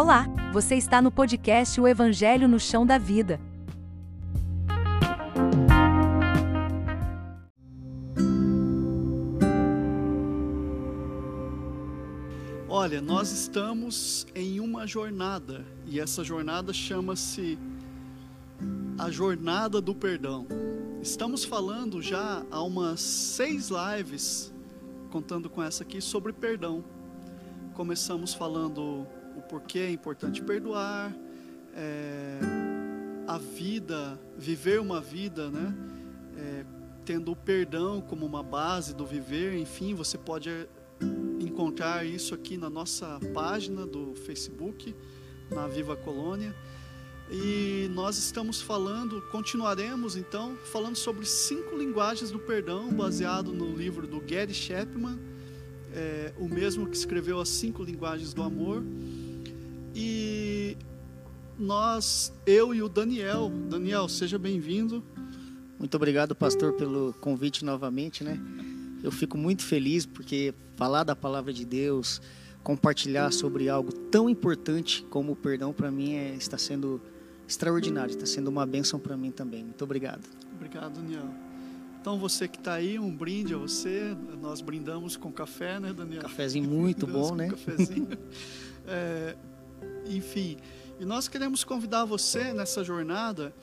Olá, você está no podcast O Evangelho no Chão da Vida. Olha, nós estamos em uma jornada e essa jornada chama-se a Jornada do Perdão. Estamos falando já há umas seis lives, contando com essa aqui, sobre perdão. Começamos falando o porquê é importante perdoar, é, a vida, viver uma vida, né? É, tendo o perdão como uma base do viver, enfim, você pode encontrar isso aqui na nossa página do Facebook, na Viva Colônia. E nós estamos falando, continuaremos então, falando sobre cinco linguagens do perdão, baseado no livro do Gary Chapman, é, o mesmo que escreveu as cinco linguagens do amor. E nós, eu e o Daniel, Daniel, seja bem-vindo. Muito obrigado, pastor, pelo convite novamente, né? Eu fico muito feliz porque falar da palavra de Deus, compartilhar sobre algo tão importante como o perdão para mim é, está sendo extraordinário, está sendo uma bênção para mim também. Muito obrigado. Obrigado, Daniel. Então você que está aí, um brinde a você. Nós brindamos com café, né, Daniel? Cafézinho muito bom, né? Cafézinho. é, enfim, e nós queremos convidar você nessa jornada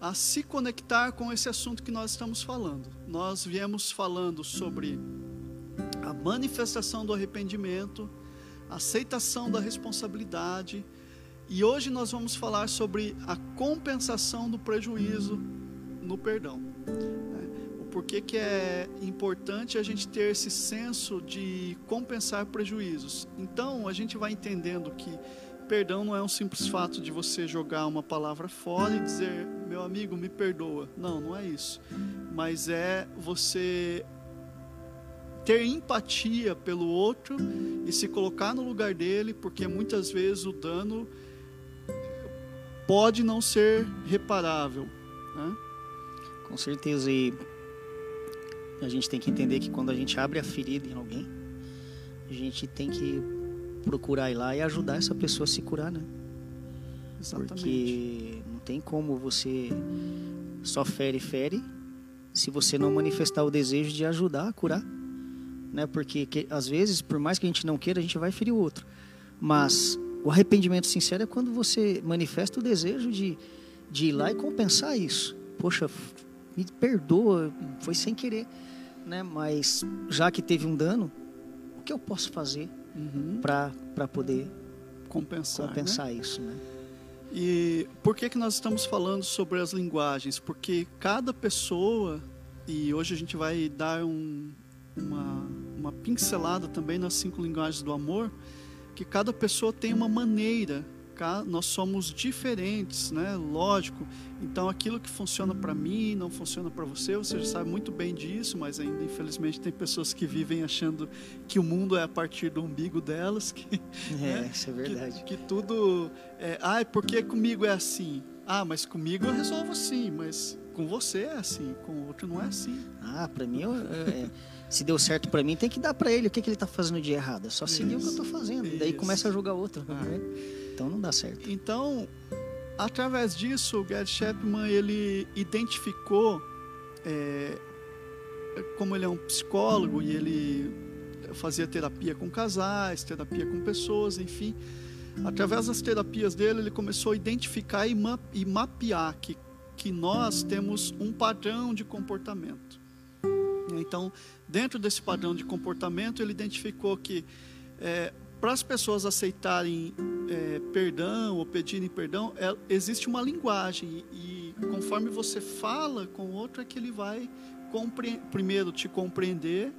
a se conectar com esse assunto que nós estamos falando. Nós viemos falando sobre a manifestação do arrependimento, a aceitação da responsabilidade e hoje nós vamos falar sobre a compensação do prejuízo no perdão. Né? O porquê que é importante a gente ter esse senso de compensar prejuízos. Então a gente vai entendendo que perdão não é um simples fato de você jogar uma palavra fora e dizer, meu amigo, me perdoa. Não, não é isso. Mas é você ter empatia pelo outro e se colocar no lugar dele, porque muitas vezes o dano pode não ser reparável. Né? Com certeza. E a gente tem que entender que quando a gente abre a ferida em alguém, a gente tem que procurar ir lá e ajudar essa pessoa a se curar, né? Exatamente. Porque não tem como você só fere, fere, se você não manifestar o desejo de ajudar a curar. Né? Porque que, às vezes, por mais que a gente não queira, a gente vai ferir o outro. Mas o arrependimento sincero é quando você manifesta o desejo de, de ir lá e compensar isso. Poxa, me perdoa, foi sem querer, né? Mas já que teve um dano, o que eu posso fazer uhum. para poder compensar, compensar né? isso, né? E por que que nós estamos falando sobre as linguagens? Porque cada pessoa e hoje a gente vai dar um, uma, uma pincelada também nas cinco linguagens do amor que cada pessoa tem uma maneira, nós somos diferentes, né? Lógico. Então aquilo que funciona para mim não funciona para você. Você já sabe muito bem disso, mas ainda infelizmente tem pessoas que vivem achando que o mundo é a partir do umbigo delas. Que, é, né? isso é verdade. Que, que tudo, é, ah, porque comigo é assim? Ah, mas comigo eu resolvo assim, mas com você é assim, com o outro não é assim. Ah, para mim eu, é, se deu certo para mim, tem que dar para ele. O que, que ele está fazendo de errado? É só seguir isso, o que eu estou fazendo. Isso. Daí começa a julgar outro. Ah. Né? Então não dá certo. Então, através disso, o Gerd Chapman ele identificou, é, como ele é um psicólogo e ele fazia terapia com casais, terapia com pessoas, enfim. Através das terapias dele, ele começou a identificar e, ma e mapear que, que nós temos um padrão de comportamento. Então, dentro desse padrão de comportamento, ele identificou que é, para as pessoas aceitarem é, perdão ou pedirem perdão, é, existe uma linguagem e, e, conforme você fala com o outro é que ele vai primeiro te compreender,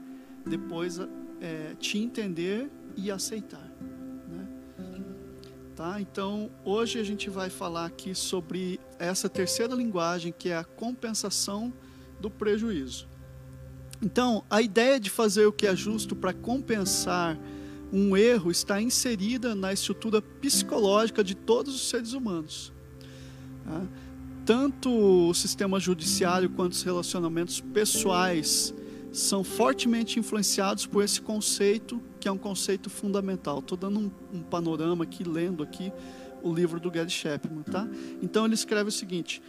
depois é, te entender e aceitar. Né? Tá? Então, hoje a gente vai falar aqui sobre essa terceira linguagem que é a compensação do prejuízo. Então, a ideia de fazer o que é justo para compensar um erro está inserida na estrutura psicológica de todos os seres humanos. Tá? Tanto o sistema judiciário quanto os relacionamentos pessoais são fortemente influenciados por esse conceito que é um conceito fundamental. Estou dando um, um, panorama aqui, lendo aqui o livro do Gary Chapman, tá? Então ele escreve o seguinte: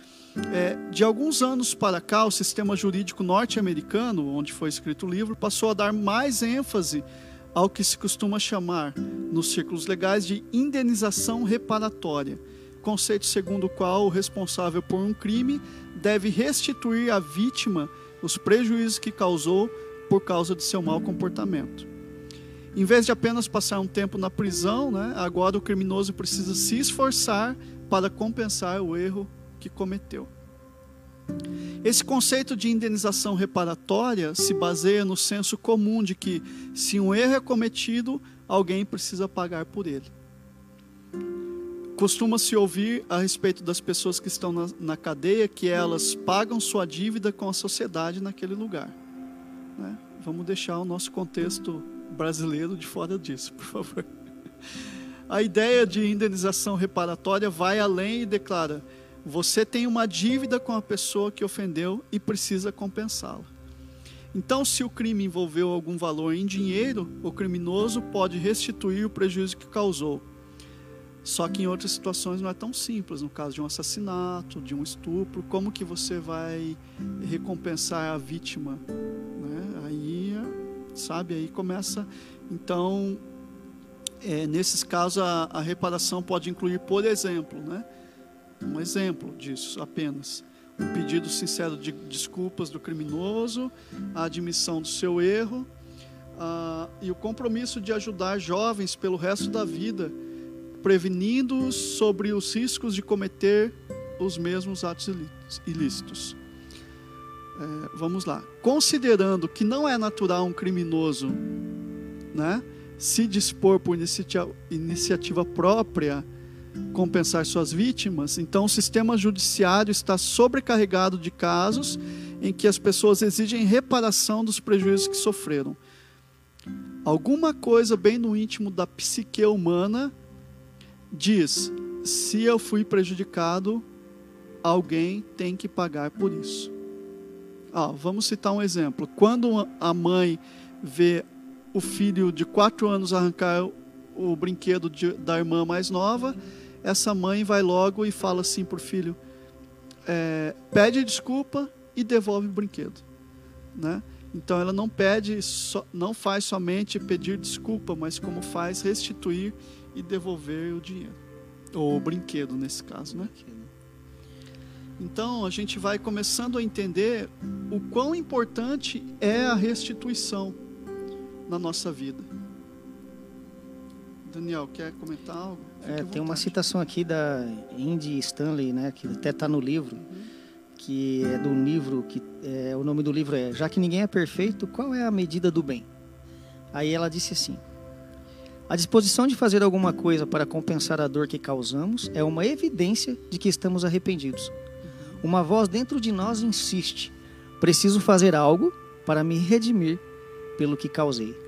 é, de alguns anos para cá, o sistema jurídico norte-americano, onde foi escrito o livro, passou a dar mais ênfase ao que se costuma chamar, nos círculos legais, de indenização reparatória, conceito segundo o qual o responsável por um crime deve restituir à vítima os prejuízos que causou por causa de seu mau comportamento. Em vez de apenas passar um tempo na prisão, né, agora o criminoso precisa se esforçar para compensar o erro que cometeu. Esse conceito de indenização reparatória se baseia no senso comum de que, se um erro é cometido, alguém precisa pagar por ele. Costuma-se ouvir a respeito das pessoas que estão na, na, cadeia que elas pagam sua dívida com a sociedade naquele lugar. Né? Vamos deixar o nosso contexto brasileiro de fora disso, por favor. A ideia de indenização reparatória vai além e declara você tem uma dívida com a pessoa que ofendeu e precisa compensá-la. Então, se o crime envolveu algum valor em dinheiro, o criminoso pode restituir o prejuízo que causou. Só que em outras situações não é tão simples, no caso de um assassinato, de um estupro, como que você vai recompensar a vítima? Né? Aí, sabe, aí começa. Então, é, nesses casos, a, a reparação pode incluir, por exemplo, né? Um exemplo disso apenas. Um pedido sincero de desculpas do criminoso, a admissão do seu erro uh, e o compromisso de ajudar jovens pelo resto da vida, prevenindo-os sobre os riscos de cometer os mesmos atos ilícitos. É, vamos lá. Considerando que não é natural um criminoso né, se dispor por iniciativa, iniciativa própria compensar suas vítimas, então o sistema judiciário está sobrecarregado de casos em que as pessoas exigem reparação dos prejuízos que sofreram. Alguma coisa bem no íntimo da psique humana diz: se eu fui prejudicado, alguém tem que pagar por isso. Ah, vamos citar um exemplo. Quando a mãe vê o filho de quatro anos arrancar o brinquedo de, da irmã mais nova, essa mãe vai logo e fala assim para o filho: é, pede desculpa e devolve o brinquedo, né? Então ela não pede, não faz somente pedir desculpa, mas como faz restituir e devolver o dinheiro ou o brinquedo nesse caso, né? Então a gente vai começando a entender o quão importante é a restituição na nossa vida. Daniel, quer comentar algo? É, tem uma citação aqui da Indy Stanley, né, que até está no livro, uhum. que é do livro que é, o nome do livro é Já que ninguém é perfeito, qual é a medida do bem? Aí ela disse assim: A disposição de fazer alguma coisa para compensar a dor que causamos é uma evidência de que estamos arrependidos. Uhum. Uma voz dentro de nós insiste: Preciso fazer algo para me redimir pelo que causei.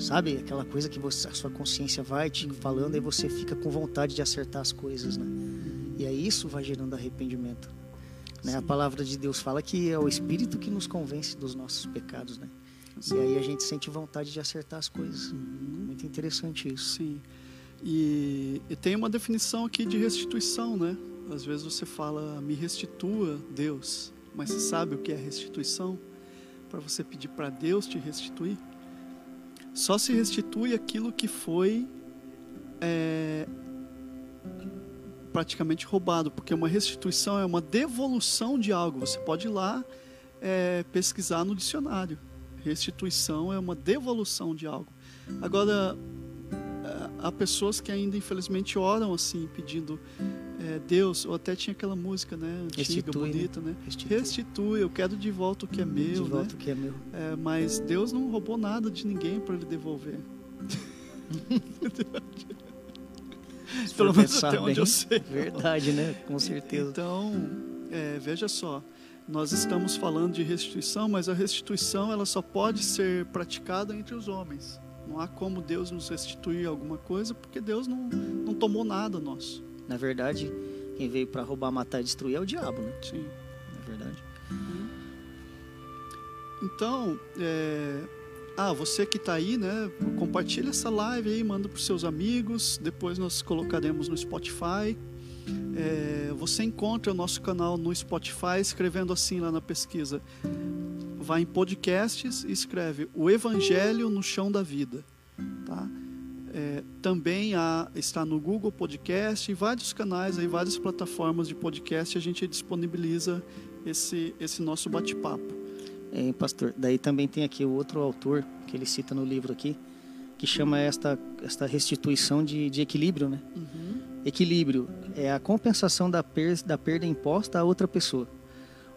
Sabe? Aquela coisa que você, a sua consciência vai te falando e você fica com vontade de acertar as coisas, né? E aí isso vai gerando arrependimento. Né? A palavra de Deus fala que é o Espírito que nos convence dos nossos pecados, né? Sim. E aí a gente sente vontade de acertar as coisas. Uhum. Muito interessante isso. Sim. E, e, tem uma definição aqui de restituição, né? Às vezes você fala, me restitua, Deus. Mas você sabe o que é restituição? Para você pedir para Deus te restituir? Só se restitui aquilo que foi é, praticamente roubado, porque uma restituição é uma devolução de algo. Você pode ir lá é, pesquisar no dicionário. Restituição é uma devolução de algo. Agora, há pessoas que ainda infelizmente oram assim, pedindo é, Deus, ou até tinha aquela música, né, antiga, Restitui, né? bonita, né? Restitui. Restitui. eu quero de volta o que é meu, de volta né? o que é meu. É, mas Deus não roubou nada de ninguém para ele devolver. Pelo menos até onde bem, eu sei. Verdade, né? Com certeza. Então, é, veja só, nós estamos falando de restituição, mas a restituição ela só pode ser praticada entre os homens. Não há como Deus nos restituir alguma coisa, porque Deus não, não tomou nada nosso. Na verdade, quem veio para roubar, matar e destruir é o diabo, né? Sim. Na verdade. Então, é, ah, você que está aí, né? Compartilha essa live aí, manda para os seus amigos. Depois nós colocaremos no Spotify. É, você encontra o nosso canal no Spotify escrevendo assim lá na pesquisa. Vai em podcasts e escreve o Evangelho no Chão da Vida. Tá? É, também há, está no Google Podcast e vários canais, aí, várias plataformas de podcast a gente disponibiliza esse, esse nosso bate-papo. É, pastor, daí também tem aqui o outro autor que ele cita no livro aqui, que chama esta, esta restituição de, de equilíbrio, né? Uhum. Equilíbrio é a compensação da, per, da perda imposta a outra pessoa.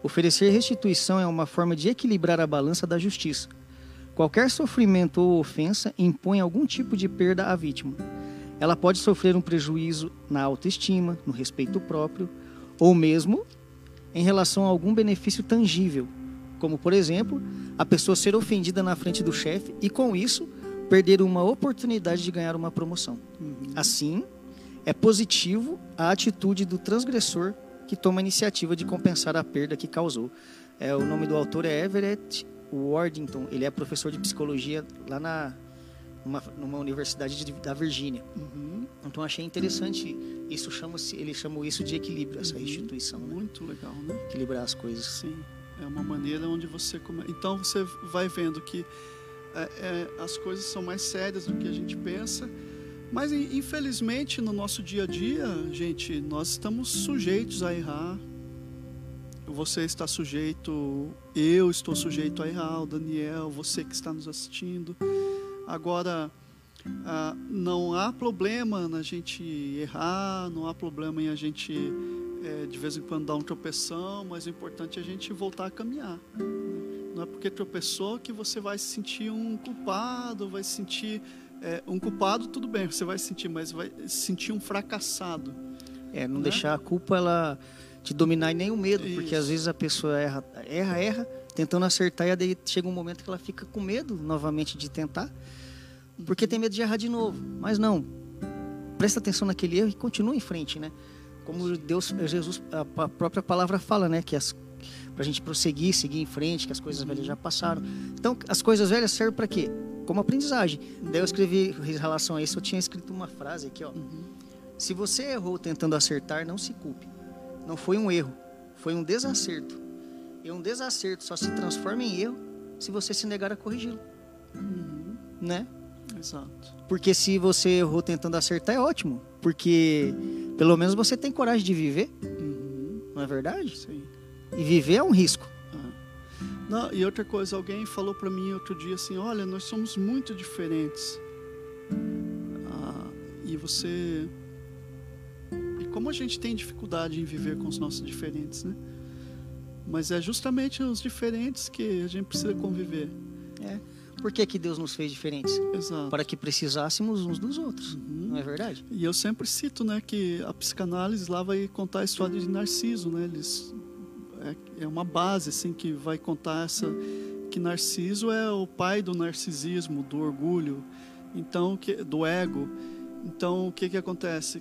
Oferecer restituição é uma forma de equilibrar a balança da justiça. Qualquer sofrimento ou ofensa impõe algum tipo de perda à vítima. Ela pode sofrer um prejuízo na autoestima, no respeito próprio, ou mesmo em relação a algum benefício tangível, como por exemplo, a pessoa ser ofendida na frente do chefe e com isso perder uma oportunidade de ganhar uma promoção. Uhum. Assim, é positivo a atitude do transgressor que toma a iniciativa de compensar a perda que causou. É, o nome do autor é Everett Wardington. Ele é professor de psicologia lá na numa, numa universidade de, da Virgínia. Uhum. Então achei interessante isso chama ele chamou isso de equilíbrio essa Uhum. restituição, né? Muito legal, né? Equilibrar as coisas. Sim, é uma maneira onde você come... então você vai vendo que é, é, as coisas são mais sérias do que a gente pensa, mas in- infelizmente no nosso dia a dia, gente, nós estamos sujeitos a errar. Você está sujeito, eu estou sujeito a errar, o Daniel, você que está nos assistindo. Agora, ah, não há problema na gente errar, não há problema em a gente é, de vez em quando dar um tropeção, mas o importante é a gente voltar a caminhar. Não é porque tropeçou que você vai se sentir um culpado, vai se sentir é, um culpado, tudo bem, você vai se sentir, mas vai se sentir um fracassado. É, não Né? deixar a culpa ela te dominar e nem o medo, porque Isso. às vezes a pessoa erra, erra, erra, tentando acertar e daí chega um momento que ela fica com medo novamente de tentar, porque tem medo de errar de novo. Mas não, presta atenção naquele erro e continua em frente, né? Como Deus, Jesus, a a própria palavra fala, né, que as pra gente prosseguir, seguir em frente, que as coisas velhas já passaram. Então, as coisas velhas servem para quê? Como aprendizagem. Daí eu escrevi em relação a isso, eu tinha escrito uma frase aqui, ó. Se você errou tentando acertar, não se culpe. Não foi um erro, foi um desacerto. E um desacerto só se transforma em erro se você se negar a corrigi-lo, Uhum, né? Exato. Porque se você errou tentando acertar é ótimo, porque pelo menos você tem coragem de viver, Uhum, não é verdade? sim. E viver é um risco. Não, e outra coisa, alguém falou para mim outro dia assim, olha, nós somos muito diferentes. Ah, e você e como a gente tem dificuldade em viver com os nossos diferentes, né? Mas é justamente os diferentes que a gente precisa conviver. É. Por que, que Deus nos fez diferentes? Exato. Para que precisássemos uns dos outros, Uhum. não é verdade? E eu sempre cito, né, que a psicanálise lá vai contar a história de Narciso, né? Eles é, é uma base assim que vai contar essa que Narciso é o pai do narcisismo, do orgulho, então que do ego. Então o que que acontece?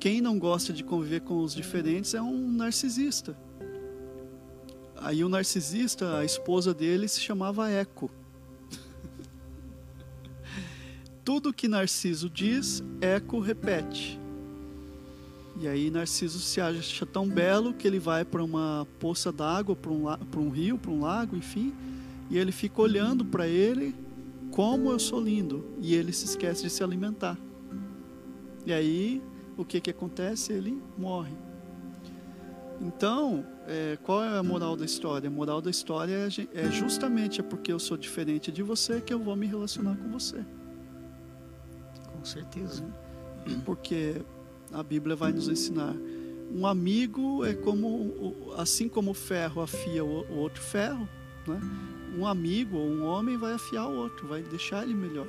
Quem não gosta de conviver com os diferentes é um narcisista. Aí o narcisista, a esposa dele se chamava Eco. Tudo que Narciso diz, Eco repete. E aí Narciso se acha tão belo que ele vai para uma poça d'água, para um, para um rio, para um lago, enfim, e ele fica olhando para ele como eu sou lindo, e ele se esquece de se alimentar. E aí o que que acontece? Ele morre. Então, é, qual é a moral da história? A moral da história é, é justamente é porque eu sou diferente de você que eu vou me relacionar com você. Com certeza. porque a Bíblia vai nos ensinar. Um amigo é como, assim como o ferro afia o outro ferro, né? um amigo ou um homem vai afiar o outro, vai deixar ele melhor,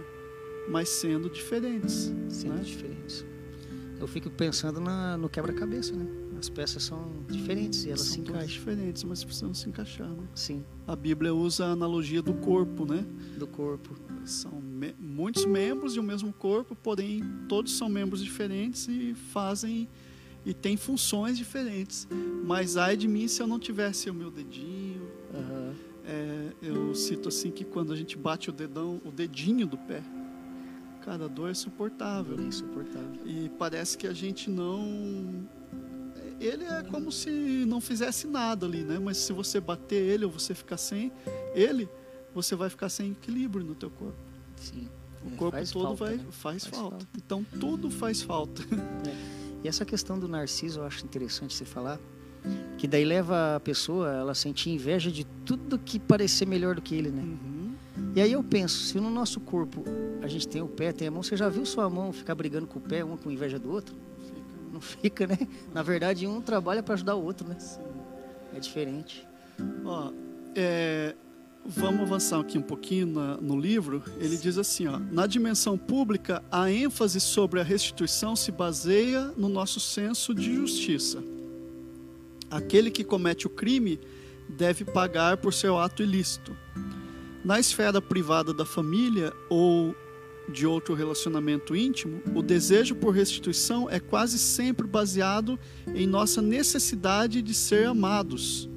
mas sendo diferentes. Sendo né? diferentes. Eu fico pensando na- no quebra-cabeça, né? As peças são diferentes e elas se São todas encaixam. diferentes, mas precisam se encaixar. Né? Sim, A Bíblia usa a analogia do corpo, né? do corpo. São me- muitos membros de um mesmo corpo, porém todos são membros diferentes e fazem e têm funções diferentes. Mas ai de mim se eu não tivesse o meu dedinho, Aham. é, Eu cito assim que quando a gente bate o dedão, o dedinho do pé, cara, a dor é suportável. É insuportável. E parece que a gente não. Ele é como se não fizesse nada ali, né? Mas se você bater ele ou você ficar sem ele, você vai ficar sem equilíbrio no teu corpo. Sim. O É, corpo faz todo falta, vai, né? faz, Faz falta. falta. Então tudo faz falta. E essa questão do narciso eu acho interessante você falar, que daí leva a pessoa ela a sentir inveja de tudo que parecer melhor do que ele, né? Uhum. E aí eu penso, se no nosso corpo a gente tem o pé, tem a mão, você já viu sua mão ficar brigando com o pé, uma com inveja do outro? Fica, Não fica, né? Na verdade, um trabalha para ajudar o outro, né? assim. É diferente. Ó, é, vamos avançar aqui um pouquinho na- no livro. Ele diz assim: ó, na dimensão pública, a ênfase sobre a restituição se baseia no nosso senso de justiça. Aquele que comete o crime deve pagar por seu ato ilícito. Na esfera privada da família ou de outro relacionamento íntimo, o desejo por restituição é quase sempre baseado em nossa necessidade de ser amados.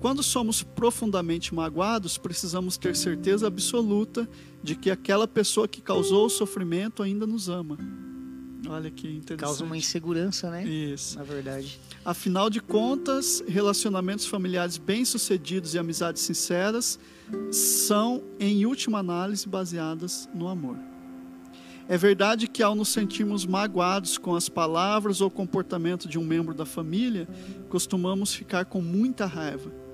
Quando somos profundamente magoados, precisamos ter certeza absoluta de que aquela pessoa que causou o sofrimento ainda nos ama. Olha que interessante. Causa uma insegurança, né? Isso. Na verdade. Afinal de contas, relacionamentos familiares bem-sucedidos e amizades sinceras são, em última análise, baseadas no amor. É verdade que, ao nos sentirmos magoados com as palavras ou comportamento de um membro da família, costumamos ficar com muita raiva.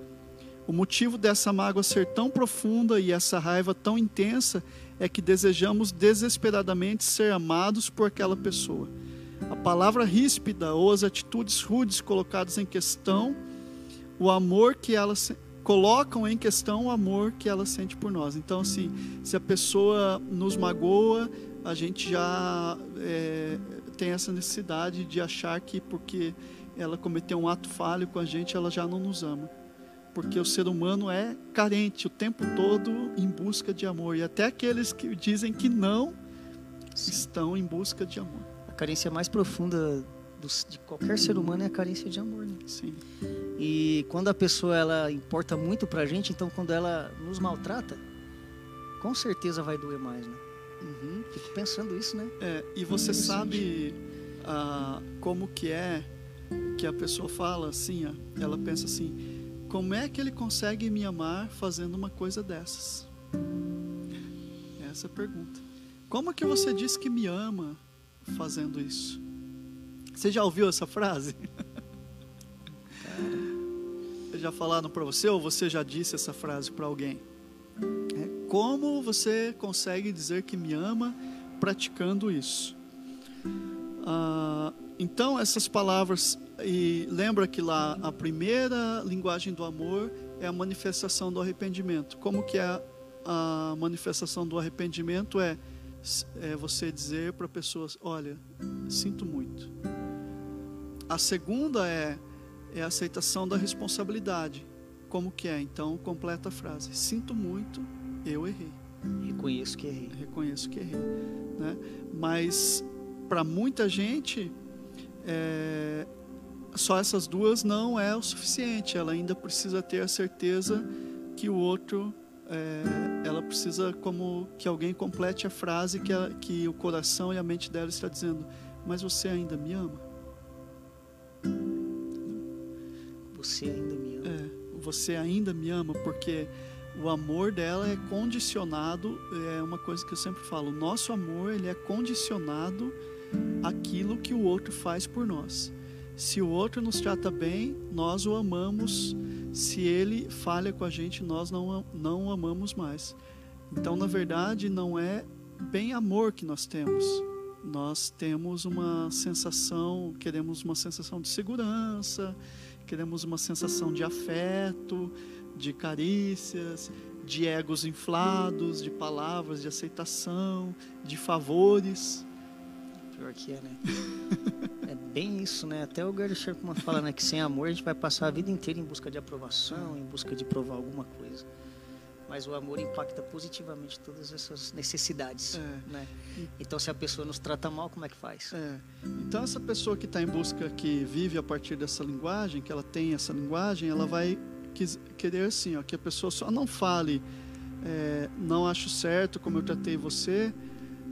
O motivo dessa mágoa ser tão profunda e essa raiva tão intensa é que desejamos desesperadamente ser amados por aquela pessoa. A palavra ríspida ou as atitudes rudes colocadas em questão, o amor que ela se- colocam em questão o amor que ela sente por nós. Então, assim, se a pessoa nos magoa, a gente já é, tem essa necessidade de achar que porque ela cometeu um ato falho com a gente, ela já não nos ama. Porque o ser humano é carente o tempo todo em busca de amor. E até aqueles que dizem que não estão em busca de amor. A carência mais profunda de qualquer ser humano é a carência de amor, né? Sim. E quando a pessoa ela importa muito pra gente, então quando ela nos maltrata, com certeza vai doer mais, né? Uhum. Fico pensando isso, né? É, e você sabe ah, como que é que a pessoa fala assim, ó, ela pensa assim, como é que ele consegue me amar fazendo uma coisa dessas? Essa é a pergunta. Como que você diz que me ama fazendo isso? Você já ouviu essa frase? Já falaram para você ou você já disse essa frase para alguém? É, como você consegue dizer que me ama praticando isso? Ah, então, essas palavras, e lembra que lá a primeira linguagem do amor é a manifestação do arrependimento. Como que é a manifestação do arrependimento? É, é você dizer para pessoas: Olha, sinto muito. A segunda é, é a aceitação da responsabilidade. Como que é? Então, completa a frase: Sinto muito, eu errei Reconheço que errei. reconheço que errei, né? Mas para muita gente é, só essas duas não é o suficiente. Ela ainda precisa ter a certeza que o outro, é, ela precisa como que alguém complete a frase que, a- que o coração e a mente dela está dizendo. Mas você ainda me ama? Você ainda me ama. É, você ainda me ama porque o amor dela é condicionado, é uma coisa que eu sempre falo, o nosso amor ele é condicionado àquilo que o outro faz por nós. Se o outro nos trata bem, nós o amamos. Se ele falha com a gente, nós não, não o amamos mais. Então, na verdade, não é bem amor que nós temos. Nós temos uma sensação, queremos uma sensação de segurança, queremos uma sensação de afeto, de carícias, de egos inflados, de palavras de aceitação, de favores. Pior que é, né? é bem isso, né? Até o Gary Sherman fala, né? Que sem amor a gente vai passar a vida inteira em busca de aprovação, em busca de provar alguma coisa. Mas o amor impacta positivamente todas essas necessidades, É. né? Então, se a pessoa nos trata mal, como é que faz? É. Então essa pessoa que está em busca, que vive a partir dessa linguagem, que ela tem essa linguagem, ela vai querer assim, ó, que a pessoa só não fale, é, não acho certo como eu tratei você,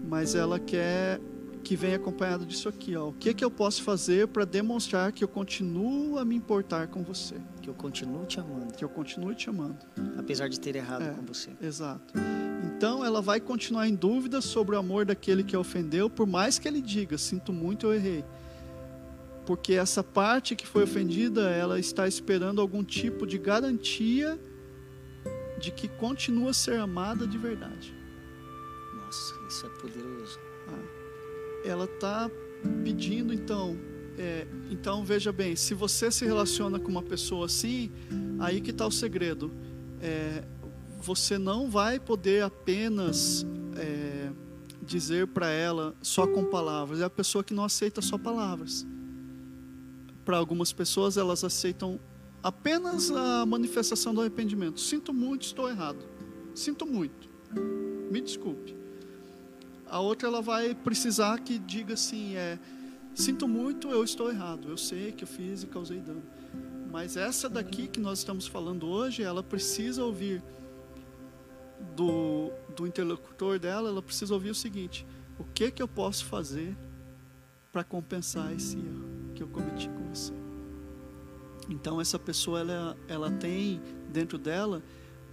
mas ela quer que venha acompanhado disso aqui, ó. O que que eu posso fazer para demonstrar que eu continuo a me importar com você? Que eu continuo te amando. Que eu continuo te amando. Apesar de ter errado É. com você. Exato. Então ela vai continuar em dúvida sobre o amor daquele que a ofendeu, por mais que ele diga: sinto muito, eu errei. Porque essa parte que foi ofendida, ela está esperando algum tipo de garantia de que continua a ser amada de verdade. Nossa, isso é poderoso. Ela está pedindo, então. é, então veja bem, se você se relaciona com uma pessoa assim, aí que está o segredo. É, você não vai poder apenas é, dizer para ela só com palavras. É a pessoa que não aceita só palavras. Para algumas pessoas, elas aceitam apenas a manifestação do arrependimento. Sinto muito, estou errado. Sinto muito. Me desculpe. A outra ela vai precisar que diga assim, é, sinto muito, eu estou errado. Eu sei que eu fiz e causei dano. Mas essa daqui que nós estamos falando hoje, ela precisa ouvir do, do interlocutor dela, ela precisa ouvir o seguinte: o que que eu posso fazer para compensar esse erro que eu cometi com você? Então essa pessoa ela, ela tem dentro dela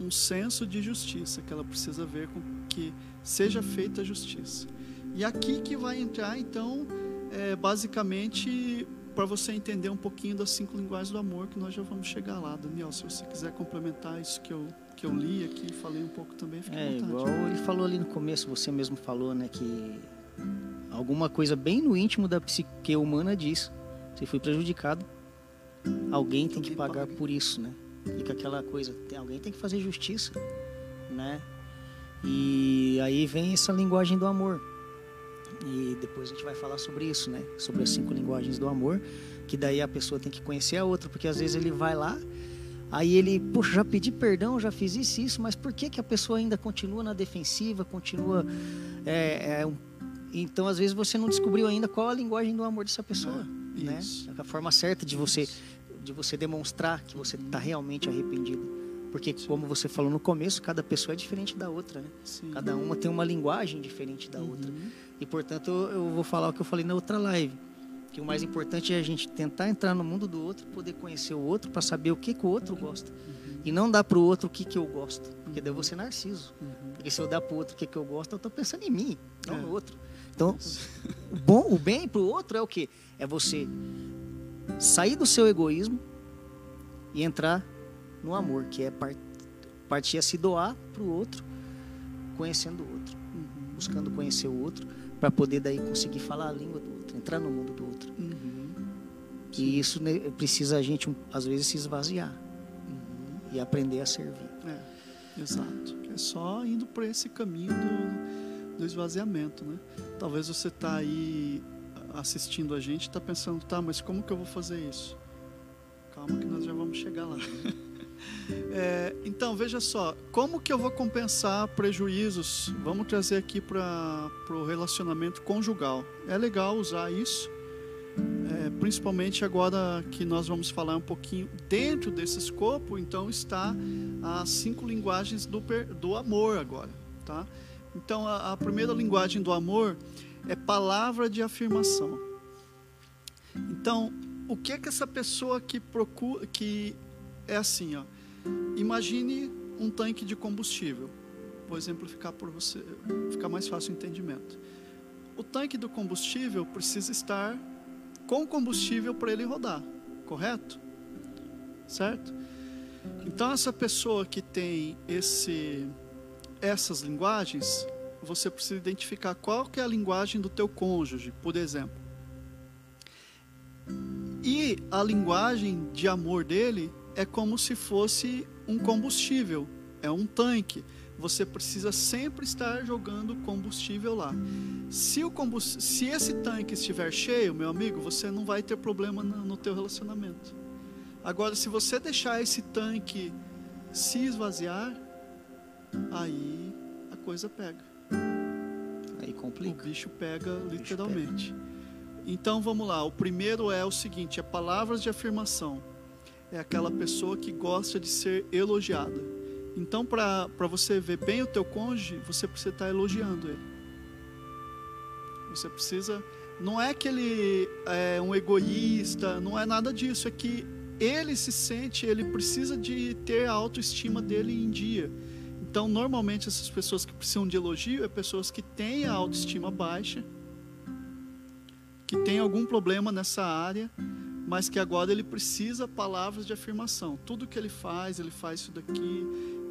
um senso de justiça que ela precisa ver com que seja feita a justiça. E aqui que vai entrar então é, basicamente para você entender um pouquinho das cinco linguagens do amor que nós já vamos chegar lá, Daniel. Se você quiser complementar isso que eu que eu li aqui, falei um pouco também, à É, vontade. igual ele falou ali no começo, você mesmo falou, né, que alguma coisa bem no íntimo da psique humana diz. Se fui prejudicado, alguém tem que pagar paga. por isso, né? Fica aquela coisa, tem, alguém tem que fazer justiça, né? E aí vem essa linguagem do amor. E depois a gente vai falar sobre isso, né? Sobre as cinco linguagens do amor, que daí a pessoa tem que conhecer a outra, porque às vezes ele vai lá, aí ele, poxa, já pedi perdão, já fiz isso e isso, mas por que, que a pessoa ainda continua na defensiva, continua. é, é, então, às vezes, você não descobriu ainda qual a linguagem do amor dessa pessoa. É, né? isso. A forma certa de você, de você demonstrar que você está realmente arrependido. Porque, como você falou no começo, cada pessoa é diferente da outra, né? Sim. Cada uma tem uma linguagem diferente da outra. Uhum. E portanto eu vou falar o que eu falei na outra live, que o mais importante é a gente tentar entrar no mundo do outro, poder conhecer o outro para saber o que que o outro gosta. E não dar pro outro o que que eu gosto, porque daí eu vou ser narciso. Uhum. Porque se eu dar pro outro o que que eu gosto, eu tô pensando em mim, não É. no outro. Então, o bom, o bem pro outro é o quê? É você sair do seu egoísmo e entrar no amor, que é par- partir a se doar pro outro, conhecendo o outro Uhum. buscando conhecer o outro para poder daí conseguir falar a língua do outro, entrar no mundo do outro. Uhum. E isso precisa a gente às vezes se esvaziar Uhum. e aprender a servir. É, exato. É só indo por esse caminho do, do esvaziamento, né? Talvez você está aí assistindo a gente e está pensando, tá, mas como que eu vou fazer isso? Calma que nós já vamos chegar lá. É, então, veja só, como que eu vou compensar prejuízos? Vamos trazer aqui para o relacionamento conjugal. É legal usar isso, é, principalmente agora que nós vamos falar um pouquinho dentro desse escopo, então está as cinco linguagens do, do amor agora, tá? Então, a, a primeira linguagem do amor é palavra de afirmação. Então, o que que essa pessoa que procura, que é assim, ó, imagine um tanque de combustível. Vou exemplificar para você, ficar mais fácil o entendimento. O tanque do combustível precisa estar com combustível para ele rodar, correto? Certo? Então essa pessoa que tem esse essas linguagens, você precisa identificar qual que é a linguagem do teu cônjuge, por exemplo. E a linguagem de amor dele é como se fosse um combustível, é um tanque. Você precisa sempre estar jogando combustível lá. Se, o combust... Se esse tanque estiver cheio, meu amigo, você não vai ter problema no, teu relacionamento. Agora, se você deixar esse tanque se esvaziar, aí a coisa pega. Aí O complica. bicho pega bicho literalmente. Então vamos lá. O primeiro é o seguinte: é palavras de afirmação. É aquela pessoa que gosta de ser elogiada. Então, para você ver bem o teu cônjuge, você precisa estar elogiando ele. Você precisa. Não é que ele é um egoísta, não é nada disso. É que ele se sente, ele precisa de ter a autoestima dele em dia. Então, normalmente, essas pessoas que precisam de elogio é pessoas que têm a autoestima baixa, que têm algum problema nessa área, mas que agora ele precisa palavras de afirmação. Tudo que ele faz, ele faz isso daqui.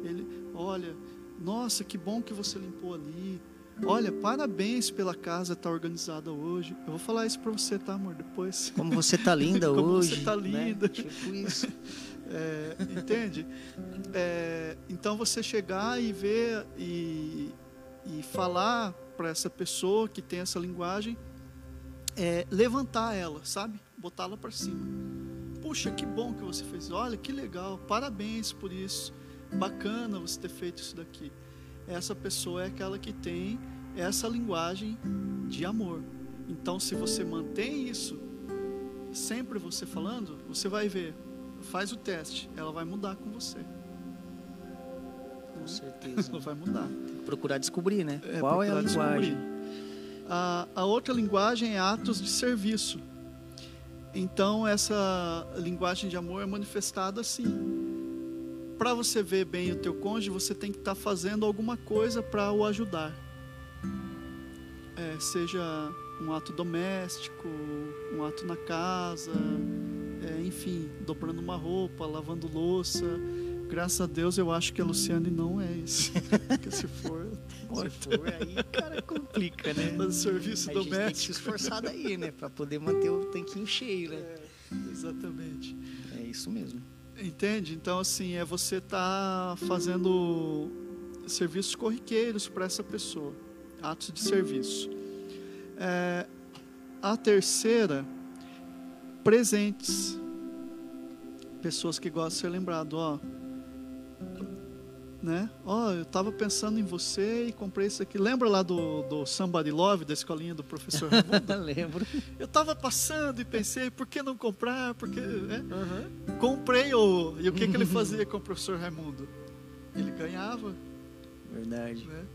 Ele, olha, nossa, que bom que você limpou ali. Olha, parabéns pela casa estar tá organizada hoje. Eu vou falar isso para você, tá, amor? Depois. Como você tá linda Como hoje. Como você tá né? linda. Né? Tipo isso. É, entende? É, então você chegar e ver e, e falar para essa pessoa que tem essa linguagem, é, levantar ela, sabe? Botá-la para cima. Puxa, que bom que você fez. Olha, que legal. Parabéns por isso. Bacana você ter feito isso daqui essa pessoa é aquela que tem essa linguagem de amor. Então, se você mantém isso, sempre você falando, você vai ver, faz o teste, ela vai mudar com você. Com certeza. ela vai mudar. Tem que procurar descobrir, né? É, Qual é a linguagem? A, a outra linguagem é atos de serviço. Então, essa linguagem de amor é manifestada assim para você ver bem o teu cônjuge, você tem que estar tá fazendo alguma coisa para o ajudar. É, seja um ato doméstico, um ato na casa, é, enfim, dobrando uma roupa, lavando louça. Graças a Deus eu acho que a Luciane não é isso. Porque se for, se for aí, cara, complica, né? Fazer serviço a doméstico. Gente tem que se esforçar daí, né? Para poder manter o tanquinho cheio, né? É, exatamente. É isso mesmo. Entende? Então, assim, é você estar tá fazendo serviços corriqueiros para essa pessoa, atos de serviço. É, a terceira, presentes. Pessoas que gostam de ser lembrado, ó. Né? Ó, eu estava pensando em você e comprei isso aqui. Lembra lá do, do Somebody Love, da escolinha do professor Raimundo? Lembro. Eu estava passando e pensei, por que não comprar? Porque, né? Uhum. Comprei o... E o que, que ele fazia com o professor Raimundo? Ele ganhava. Verdade. Né?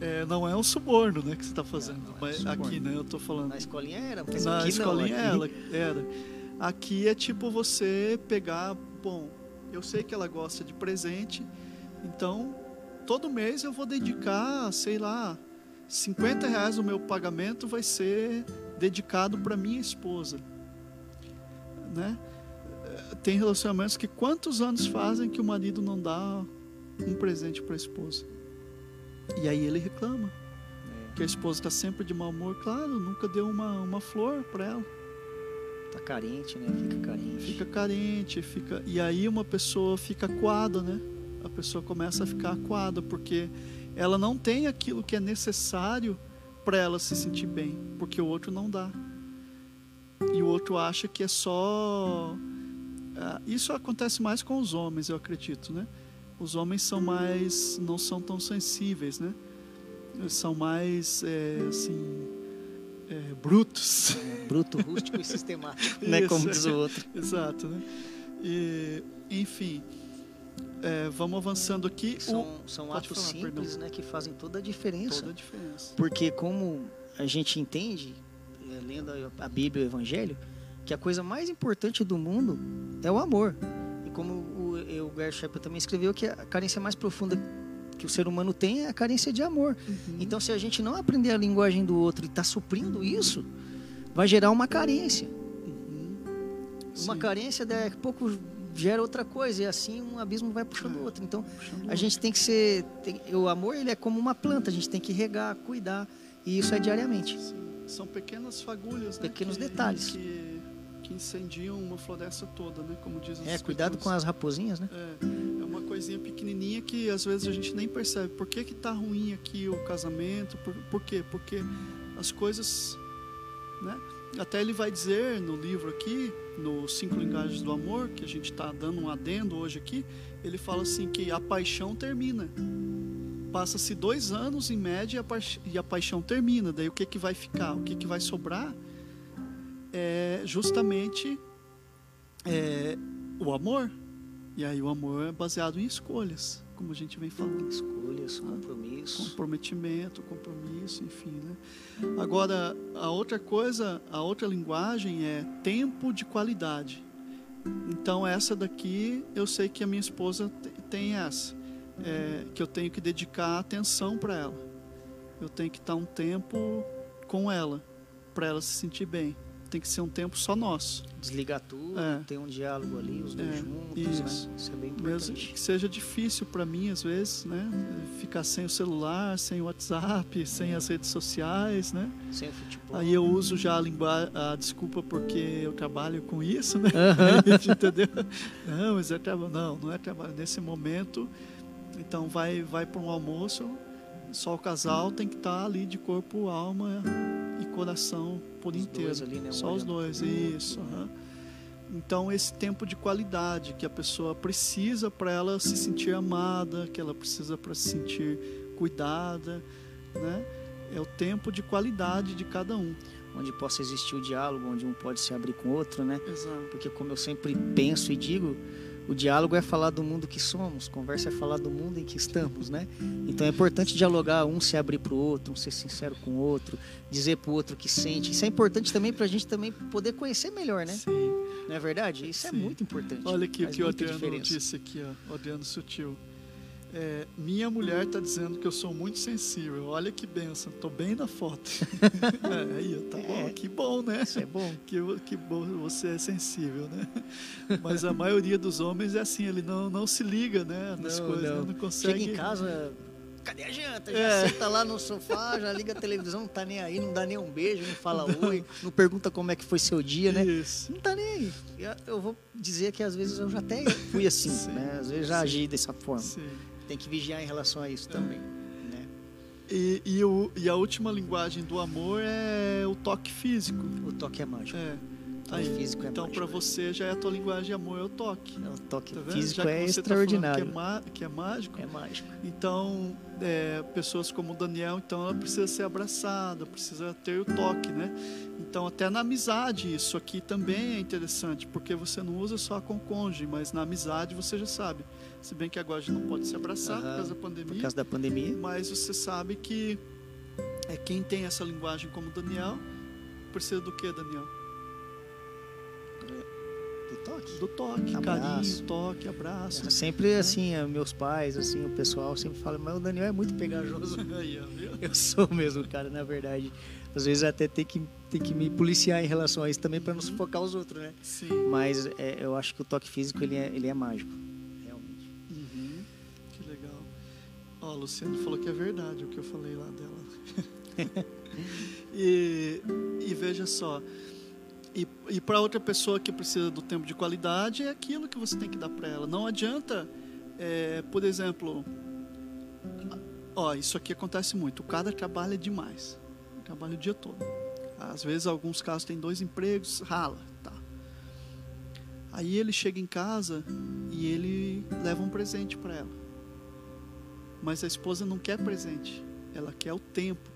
É, não é um suborno né, que você está fazendo. Não, não é aqui, né? Eu estou falando. Na escolinha era, mas Na escolinha não, aqui... ela era. Aqui é tipo você pegar, bom, eu sei que ela gosta de presente, então todo mês eu vou dedicar, sei lá, 50 reais do meu pagamento vai ser dedicado para minha esposa, né? Tem relacionamentos que quantos anos fazem que o marido não dá um presente para a esposa? E aí ele reclama é. que a esposa está sempre de mau humor, claro, nunca deu uma, uma flor para ela. Tá carente, né? Fica carente. Fica carente, fica. E aí uma pessoa fica coada, né? A pessoa começa a ficar coada porque ela não tem aquilo que é necessário para ela se sentir bem, porque o outro não dá. E o outro acha que é só. Isso acontece mais com os homens, eu acredito, né? Os homens são mais, não são tão sensíveis, né? Eles são mais, é, assim, é, brutos. Bruto, rústico e sistemático, né? Como diz o outro. Exato, né? E, enfim, é, vamos avançando aqui. São, o... são atos falar, simples, né? Que fazem toda a diferença. Toda a diferença. Porque como a gente entende, é, lendo a Bíblia e o Evangelho, que a coisa mais importante do mundo é o amor. E como o, o Gary Shepard também escreveu, que a carência mais profunda que o ser humano tem é a carência de amor. Uhum. Então, se a gente não aprender a linguagem do outro e está suprindo isso, vai gerar uma carência. Uhum. Uma carência, a pouco gera outra coisa e assim um abismo vai puxando o é, outro. Então, a gente tem que ser, tem, o amor ele é como uma planta, a gente tem que regar, cuidar e isso é diariamente. Sim. São pequenas fagulhas, né, pequenos que, detalhes. Que que incendiam uma floresta toda, né? Como dizem É, cuidado com as raposinhas, né? É, é uma coisinha pequenininha que às vezes a gente nem percebe. Por que que tá ruim aqui o casamento? Por, por quê? Porque as coisas, né? Até ele vai dizer no livro aqui, no Cinco Linguagens do Amor, que a gente está dando um adendo hoje aqui, ele fala assim que a paixão termina. Passa-se dois anos em média e a paixão termina. Daí o que, que vai ficar? O que, que vai sobrar? é justamente é, o amor. E aí o amor é baseado em escolhas, como a gente vem falando. Escolhas, compromisso. Comprometimento, compromisso, enfim, né? Agora, a outra coisa, a outra linguagem é tempo de qualidade. Então, essa daqui, eu sei que a minha esposa tem essa, é, que eu tenho que dedicar atenção para ela. Eu tenho que estar um tempo com ela, para ela se sentir bem tem que ser um tempo só nosso. Desligar tudo, É. ter um diálogo ali, os dois É, juntos, isso. né? Isso é bem Mesmo importante. que seja difícil para mim, às vezes, né? Ficar sem o celular, sem o WhatsApp, sem as redes sociais, né? Sem o futebol. Aí eu uso já a, a desculpa porque eu trabalho com isso, né? Entendeu? Não, mas é trabalho. Não, não é trabalho. Nesse momento, então vai, vai para um almoço, só o casal tem que estar ali de corpo, alma coração por Os inteiro. dois ali, né? Só os dois, isso. né? Então, esse tempo de qualidade que a pessoa precisa para ela se sentir amada, que ela precisa para se sentir cuidada, né? É o tempo de qualidade de cada um. Onde possa existir o diálogo, onde um pode se abrir com o outro, né? Exato. Porque como eu sempre penso e digo, o diálogo é falar do mundo que somos, conversa é falar do mundo em que estamos, né? Então é importante dialogar, um se abrir para o outro, um ser sincero com o outro, dizer para o outro que sente. Isso é importante também para a gente também poder conhecer melhor, né? Sim. Não é verdade? Isso é Sim. muito importante. Olha aqui o que o Adriano diferença. disse aqui, ó, o Adriano Sutil. É, minha mulher está dizendo que eu sou muito sensível. Olha que benção, tô bem na foto. é, aí, tá bom, É. que bom, né? Isso é bom. Que, que bom você é sensível, né? Mas a maioria dos homens é assim, ele não, não se liga, né? Nas Não, coisas, não. né? não consegue. Chega em casa, cadê a janta? Já É. senta lá no sofá, já liga a televisão, não tá nem aí, não dá nem um beijo, não fala oi, não pergunta como é que foi seu dia, né? Isso. Não tá nem aí. Eu, eu vou dizer que às vezes eu já até fui assim, Sim, né? Às vezes já sim. agi dessa forma. Sim. Tem que vigiar em relação a isso também, né? E, e, o, e a última linguagem do amor é o toque físico. O toque é mágico. É. toque físico é então, para você, já é a tua linguagem de amor, é o toque. O toque Tá físico é tá falando extraordinário. que, é que é mágico, É mágico. Então, é, pessoas como o Daniel, então ela precisa ser abraçada, precisa ter o toque, né? Então, até na amizade, isso aqui também é interessante, porque você não usa só com o cônjuge, mas na amizade você já sabe. Se bem que agora a gente não pode se abraçar por Aham, causa da Por pandemia, causa da pandemia. mas você sabe que é quem tem essa linguagem como Daniel precisa do que, Daniel? Do toque. Do toque, Abraço. carinho, toque, abraço. É Sempre assim, eh, meus pais, assim, o pessoal sempre fala, mas o Daniel é muito pegajoso. Eu sou mesmo, cara, na verdade. Às vezes até tem que, tem que me policiar em relação a isso também para não sufocar os outros, né? Sim. Mas é, eu acho que o toque físico ele é, ele é mágico. Ó, a Luciane falou que é verdade o que eu falei lá dela. e, e veja só, e, e para outra pessoa que precisa do tempo de qualidade, é aquilo que você tem que dar para ela. Não adianta, é, por exemplo, ó, isso aqui acontece muito. O cara trabalha demais, trabalha o dia todo. Às vezes, alguns casos tem dois empregos, rala, tá. Aí ele chega em casa e ele leva um presente para ela. Mas a esposa não quer presente, ela quer o tempo.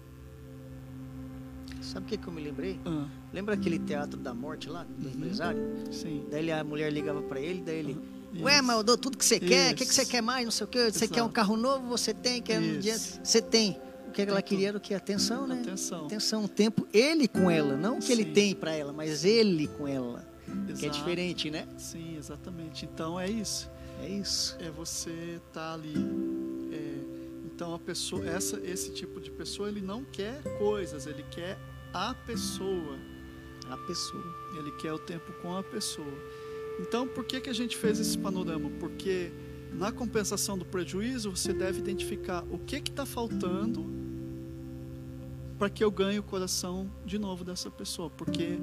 Sabe o que, que eu me lembrei? Ah, Lembra aquele teatro da morte lá, do Uhum. empresário? sim. Daí ele- a mulher ligava para ele, daí ele. Isso. Ué, mas eu dou tudo que você quer, o que, que você quer mais, não sei o que, você quer um Exato. carro novo, você tem, quer um dinheiro, você tem. O que ela Tem queria era o que? Atenção, né? Atenção. Atenção, tempo, ele com ela, não o que ele Sim. tem para ela, mas ele com ela. Que é Exato. diferente, né? Sim, exatamente. Então é isso. É isso. É você estar ali. Então a pessoa, essa, esse tipo de pessoa, ele não quer coisas, ele quer a pessoa. A pessoa. Ele quer o tempo com a pessoa. Então, por que, que a gente fez esse panorama? Porque na compensação do prejuízo, você deve identificar o que está faltando para que eu ganhe o coração de novo dessa pessoa. Porque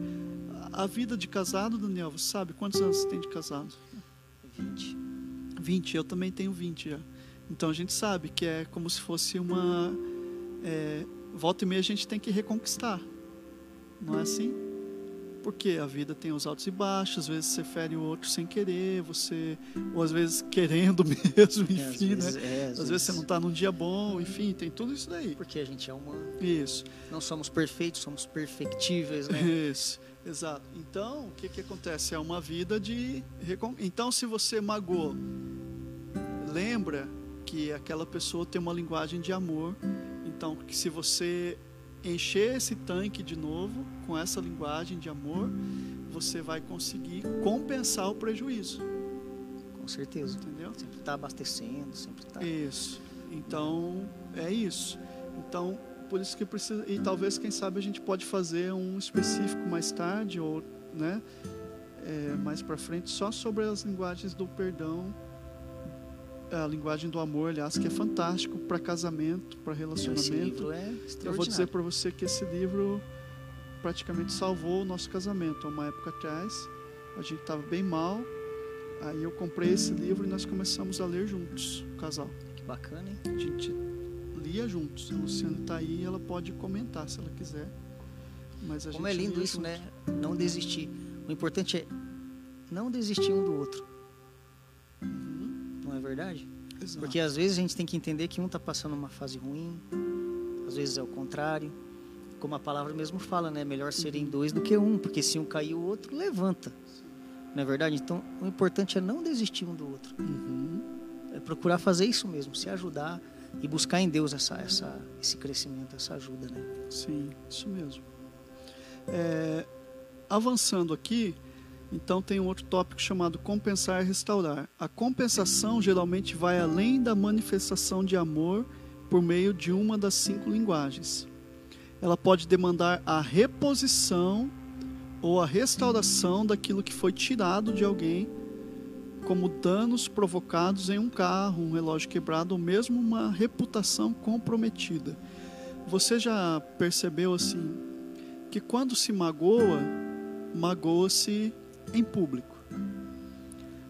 a a vida de casado, Daniel, você sabe quantos anos você tem de casado? 20. 20, eu também tenho 20 já. Então a gente sabe que é como se fosse uma. é, volta e meia a gente tem que reconquistar. Não é assim? Porque a vida tem os altos e baixos, às vezes você fere o outro sem querer, você ou às vezes querendo mesmo, É, às enfim, vezes- né? é, Às vezes você não está num dia bom, enfim, tem tudo isso daí. Porque a gente é humano. Isso. Não somos perfeitos, somos perfectíveis, né? Isso, exato. Então, o que, que acontece? É uma vida de. recon- Então, se você magoou, lembra que aquela pessoa tem uma linguagem de amor. Então, que se você encher esse tanque de novo com essa linguagem de amor, você vai conseguir compensar o prejuízo, Com certeza. entendeu? Sempre tá abastecendo, sempre tá. Isso. Então, é isso. Então, por isso que precisa. E talvez, quem sabe, a gente pode fazer um específico mais tarde, ou né, é, mais para frente, só sobre as linguagens do perdão. A linguagem do amor, aliás, que é fantástico para casamento, para Esse relacionamento. livro é Eu vou dizer para você que esse livro praticamente salvou o nosso casamento. Há uma época atrás, a gente estava bem mal. Aí eu comprei esse livro e nós começamos a ler juntos, o casal. Que bacana, hein? A gente lia juntos. A Luciana está aí, ela pode comentar se ela quiser. Mas a Como é gente lindo lia isso, juntos. né? Não desistir. O importante é não desistir um do outro. Verdade? Exato. Porque às vezes a gente tem que entender que um está passando uma fase ruim, às vezes é o contrário. Como a palavra mesmo fala, né? Melhor serem dois do que um, porque se um cair, o outro levanta. Não é verdade? Então, o importante é não desistir um do outro. Uhum. É procurar fazer isso mesmo, se ajudar e buscar em Deus essa, essa, esse crescimento, essa ajuda, né? Sim, isso mesmo. É, avançando aqui, então tem um outro tópico chamado compensar e restaurar. A compensação geralmente vai além da manifestação de amor por meio de uma das cinco linguagens. Ela pode demandar a reposição ou a restauração daquilo que foi tirado de alguém, como danos provocados em um carro, um relógio quebrado ou mesmo uma reputação comprometida. Você já percebeu assim que quando se magoa, magoa-se em público.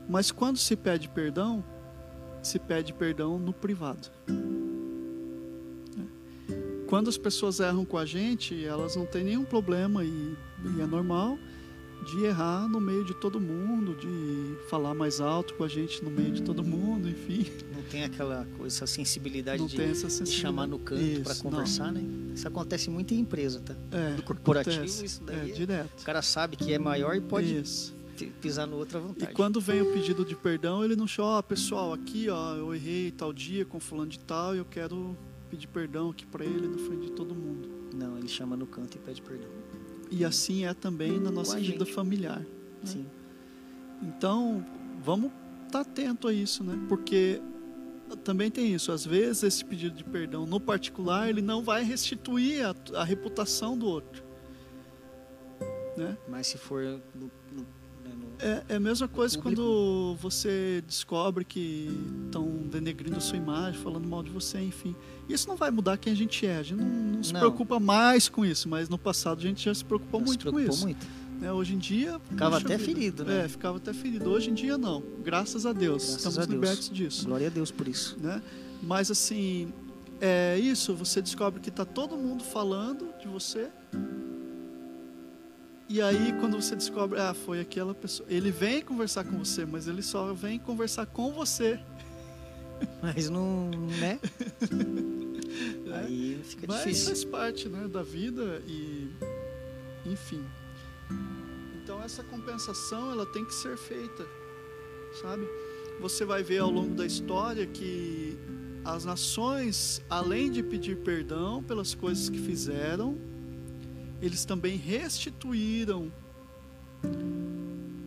Mas quando se pede perdão, se pede perdão no privado. Quando as pessoas erram com a gente, elas não têm nenhum problema e, e é normal de errar no meio de todo mundo, de falar mais alto com a gente no meio de todo mundo, enfim. Tem aquela coisa, essa sensibilidade de, essa de sensibilidade. chamar no canto para Isso, não. conversar, né? Isso acontece muito em empresa, tá? É, Do corporativo, acontece. isso daí é é- direto. O cara sabe que é maior e pode Isso. pi- pisar no outro à E vontade. quando vem o pedido de perdão, ele não chama, ó, pessoal, aqui, ó, eu errei tal dia com fulano de tal e eu quero pedir perdão aqui para ele na frente de todo mundo. Não, ele chama no canto e pede perdão. E assim é também na nossa vida familiar. Sim. Então, vamos estar atento a isso, né? Porque também tem isso. Às vezes, esse pedido de perdão no particular, ele não vai restituir a, a reputação do outro. Né? Mas se for no, no, né, no- É, é a mesma coisa público. quando você descobre que estão denegrindo a sua imagem, falando mal de você, enfim. Isso não vai mudar quem a gente é. A gente não, não se Não. preocupa mais com isso, mas no passado a gente já se preocupou já se muito com preocupou isso. muito. Né? Hoje em dia. Ficava até vida. ferido, né? É, ficava até ferido. Hoje em dia não. Graças a Deus. Graças Estamos a Deus. libertos disso. Glória a Deus por isso. Né? Mas assim, é isso, você descobre que está todo mundo falando de você. E aí quando você descobre, ah, foi aquela pessoa. Ele vem conversar com você, mas ele só vem conversar com você. Mas não, né? É. Aí fica Mas difícil. faz parte né, da vida e enfim. Então essa compensação ela tem que ser feita, sabe? Você vai ver ao longo da história que as nações, além de pedir perdão pelas coisas que fizeram, eles também restituíram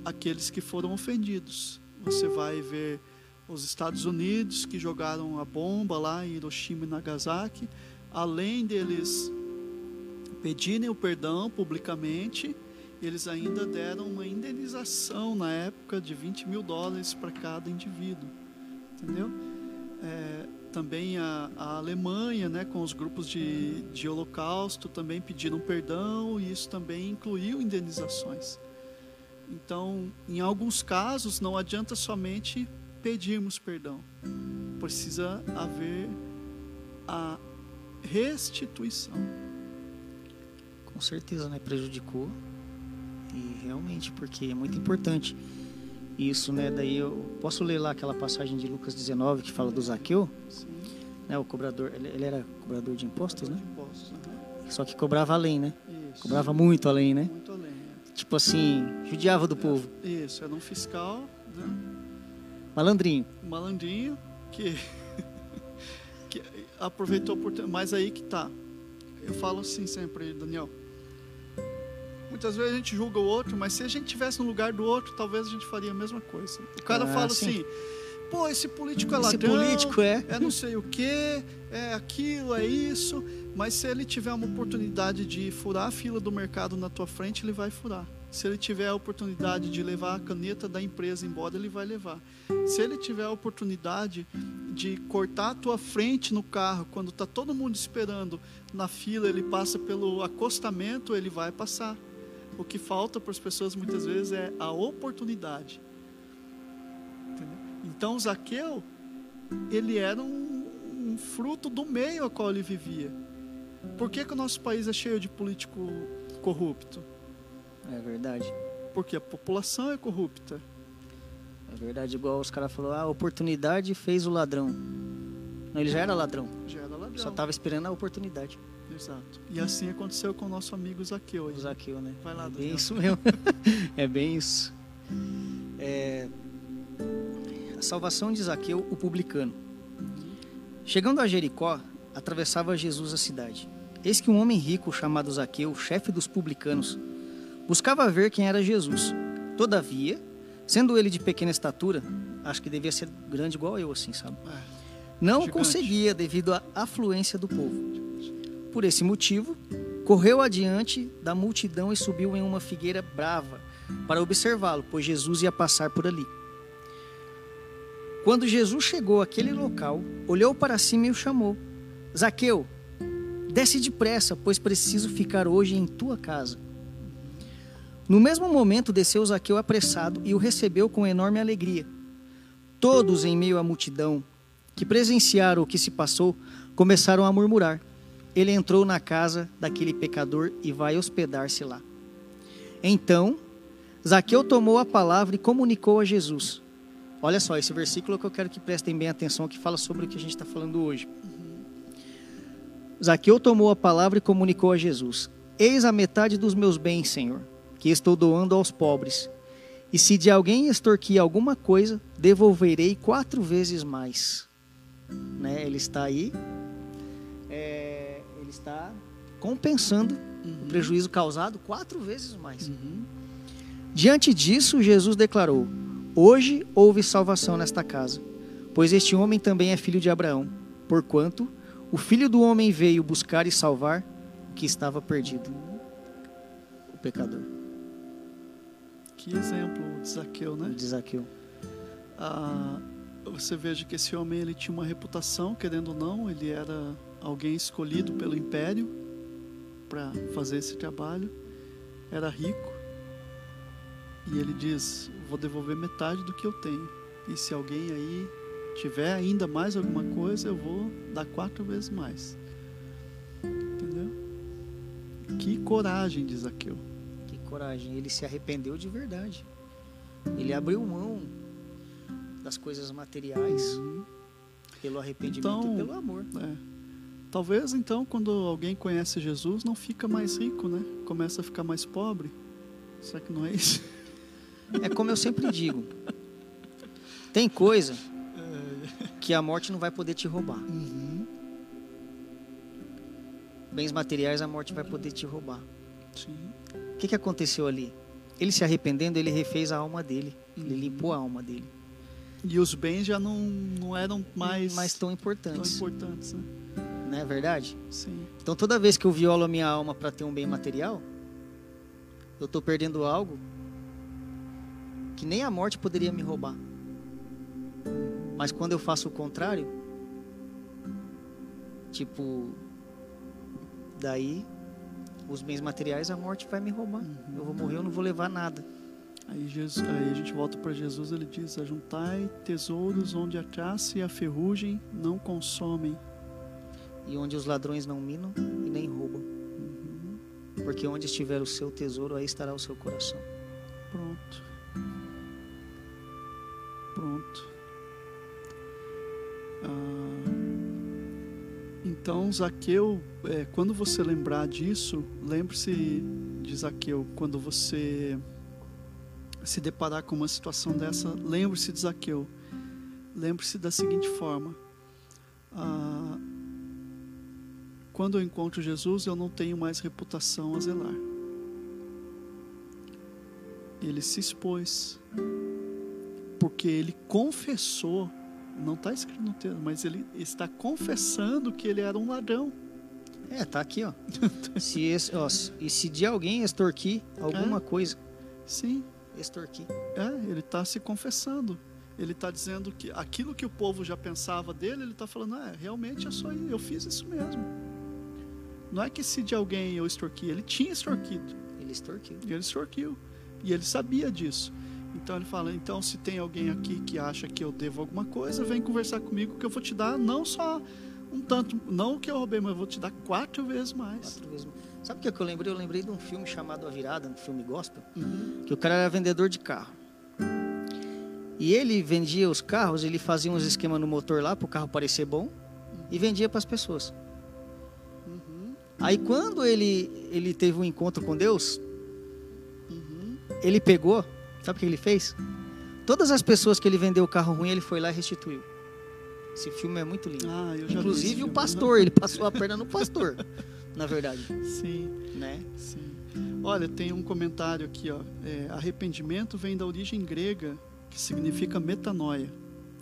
aqueles que foram ofendidos. Você vai ver os Estados Unidos que jogaram a bomba lá em Hiroshima e Nagasaki, além deles pedirem o perdão publicamente, eles ainda deram uma indenização na época de 20 mil dólares para cada indivíduo, entendeu? É, também a, a Alemanha, né, com os grupos de, de holocausto, também pediram perdão e isso também incluiu indenizações. Então, em alguns casos, não adianta somente pedirmos perdão, precisa haver a restituição. Com certeza, né? Prejudicou. E realmente, porque é muito importante isso, né? Daí eu posso ler lá aquela passagem de Lucas 19 que fala do Zaqueu, Sim. né? O cobrador, ele, ele era cobrador de impostos, né? De impostos, aham. Só que cobrava além, né? Isso. Cobrava muito além, né? Muito além. é. Tipo assim, judiava do povo. Isso, era um fiscal, né? Malandrinho. malandrinho que, que aproveitou por mas aí que tá eu falo assim sempre Daniel muitas vezes a gente julga o outro mas se a gente tivesse no lugar do outro talvez a gente faria a mesma coisa o cara Ah, fala sim. assim pô esse político é Esse ladrão político é. é não sei o que é aquilo é isso mas se ele tiver uma oportunidade de furar a fila do mercado na tua frente ele vai furar se ele tiver a oportunidade de levar a caneta da empresa embora ele vai levar se ele tiver a oportunidade de cortar a tua frente no carro quando está todo mundo esperando na fila, ele passa pelo acostamento, ele vai passar. O que falta para as pessoas muitas vezes é a oportunidade. Entendeu? Então Zaqueu, ele era um, um fruto do meio a qual ele vivia. Por que, que o nosso país é cheio de político corrupto? É verdade. Porque a população é corrupta. É verdade, igual os caras falaram, ah, a oportunidade fez o ladrão. Não, ele já era ladrão. Já era ladrão. Só tava esperando a oportunidade. Exato. E assim aconteceu com o nosso amigo Zaqueu. O. Zaqueu, né? Vai lá, é bem Daniel. isso mesmo. é bem isso. É, A salvação de Zaqueu, o publicano. Chegando a Jericó, atravessava Jesus a cidade. Eis que um homem rico chamado Zaqueu, chefe dos publicanos, buscava ver quem era Jesus. Todavia, sendo ele de pequena estatura, acho que devia ser grande igual eu, assim, sabe? É, Não Gigante. conseguia devido à afluência do povo. Por esse motivo, correu adiante da multidão e subiu em uma figueira brava para observá-lo, pois Jesus ia passar por ali. Quando Jesus chegou àquele local, olhou para cima e o chamou: Zaqueu, desce depressa, pois preciso ficar hoje em tua casa. No mesmo momento desceu Zaqueu apressado e o recebeu com enorme alegria. Todos em meio à multidão que presenciaram o que se passou começaram a murmurar. Ele entrou na casa daquele pecador e vai hospedar-se lá. Então, Zaqueu tomou a palavra e comunicou a Jesus. Olha só, esse versículo é que eu quero que prestem bem atenção, que fala sobre o que a gente está falando hoje. Zaqueu tomou a palavra e comunicou a Jesus: Eis a metade dos meus bens, Senhor, que estou doando aos pobres. E se de alguém extorquir alguma coisa, devolverei quatro vezes mais. Né? Ele está aí, está compensando o prejuízo causado quatro vezes mais. Uhum. Diante disso, Jesus declarou: Hoje houve salvação nesta casa, pois este homem também é filho de Abraão, porquanto o filho do homem veio buscar e salvar o que estava perdido. O pecador, Que exemplo de Zaqueu, né? diz Zaqueu. Ah, você veja que esse homem ele tinha uma reputação, querendo ou não, ele era alguém escolhido pelo império para fazer esse trabalho, era rico, e ele diz: Vou devolver metade do que eu tenho, e se alguém aí tiver ainda mais alguma coisa, eu vou dar quatro vezes mais. Entendeu? Que coragem de Zaqueu. Que coragem, ele se arrependeu de verdade. Ele abriu mão das coisas materiais pelo arrependimento Então, e pelo amor. É. Talvez então, quando alguém conhece Jesus, não fica mais rico, né? Começa a ficar mais pobre. Será que não é isso? É como eu sempre digo: tem coisa que a morte não vai poder te roubar. Uhum. Bens materiais a morte vai poder te roubar. Sim. O que, que aconteceu ali? Ele se arrependendo, ele refez a alma dele. Ele Uhum. limpou a alma dele. E os bens já não, não eram mais Mas tão tão importantes. importantes, né? Não é verdade? Sim. Então toda vez que eu violo a minha alma para ter um bem material, eu estou perdendo algo que nem a morte poderia me roubar. Mas quando eu faço o contrário, tipo, daí os bens materiais a morte vai me roubar. Eu vou morrer, eu não vou levar nada. Aí, Jesus, aí a gente volta para Jesus, ele diz: Ajuntai tesouros onde a traça e a ferrugem não consomem. E onde os ladrões não minam e nem roubam. Porque onde estiver o seu tesouro, aí estará o seu coração. Pronto. Pronto. Ah, então, Zaqueu, é, quando você lembrar disso, lembre-se de Zaqueu. Quando você se deparar com uma situação dessa, lembre-se de Zaqueu. Lembre-se da seguinte forma: ah, quando eu encontro Jesus, eu não tenho mais reputação a zelar. Ele se expôs, porque ele confessou, não está escrito no texto, mas ele está confessando que ele era um ladrão. É, tá aqui, ó. se esse, ó, e se de alguém extorquir alguma É. coisa, Sim, extorquir. é, ele está se confessando. Ele está dizendo que aquilo que o povo já pensava dele, ele está falando, é, realmente eu sou eu fiz isso mesmo. Não é que se de alguém eu extorqui, ele tinha extorquido. Ele extorquiu. E ele extorquiu. E ele sabia disso. Então ele fala: então, se tem alguém aqui que acha que eu devo alguma coisa, vem conversar comigo que eu vou te dar não só um tanto, não o que eu roubei, mas eu vou te dar quatro vezes mais. Quatro vezes. Sabe o que, que eu lembrei? Eu lembrei de um filme chamado A Virada, um filme gospel, Uhum. que o cara era vendedor de carro. E ele vendia os carros, ele fazia uns esquemas no motor lá para o carro parecer bom e vendia para as pessoas. Aí quando ele, ele teve um encontro com Deus, Uhum. ele pegou, sabe o que ele fez? Todas as pessoas que ele vendeu o carro ruim, ele foi lá e restituiu. Esse filme é muito lindo. Ah, Inclusive o pastor, ele passou a perna no pastor, na verdade, Sim, né? sim. Olha, tem um comentário aqui, ó. É, arrependimento vem da origem grega, que significa metanoia.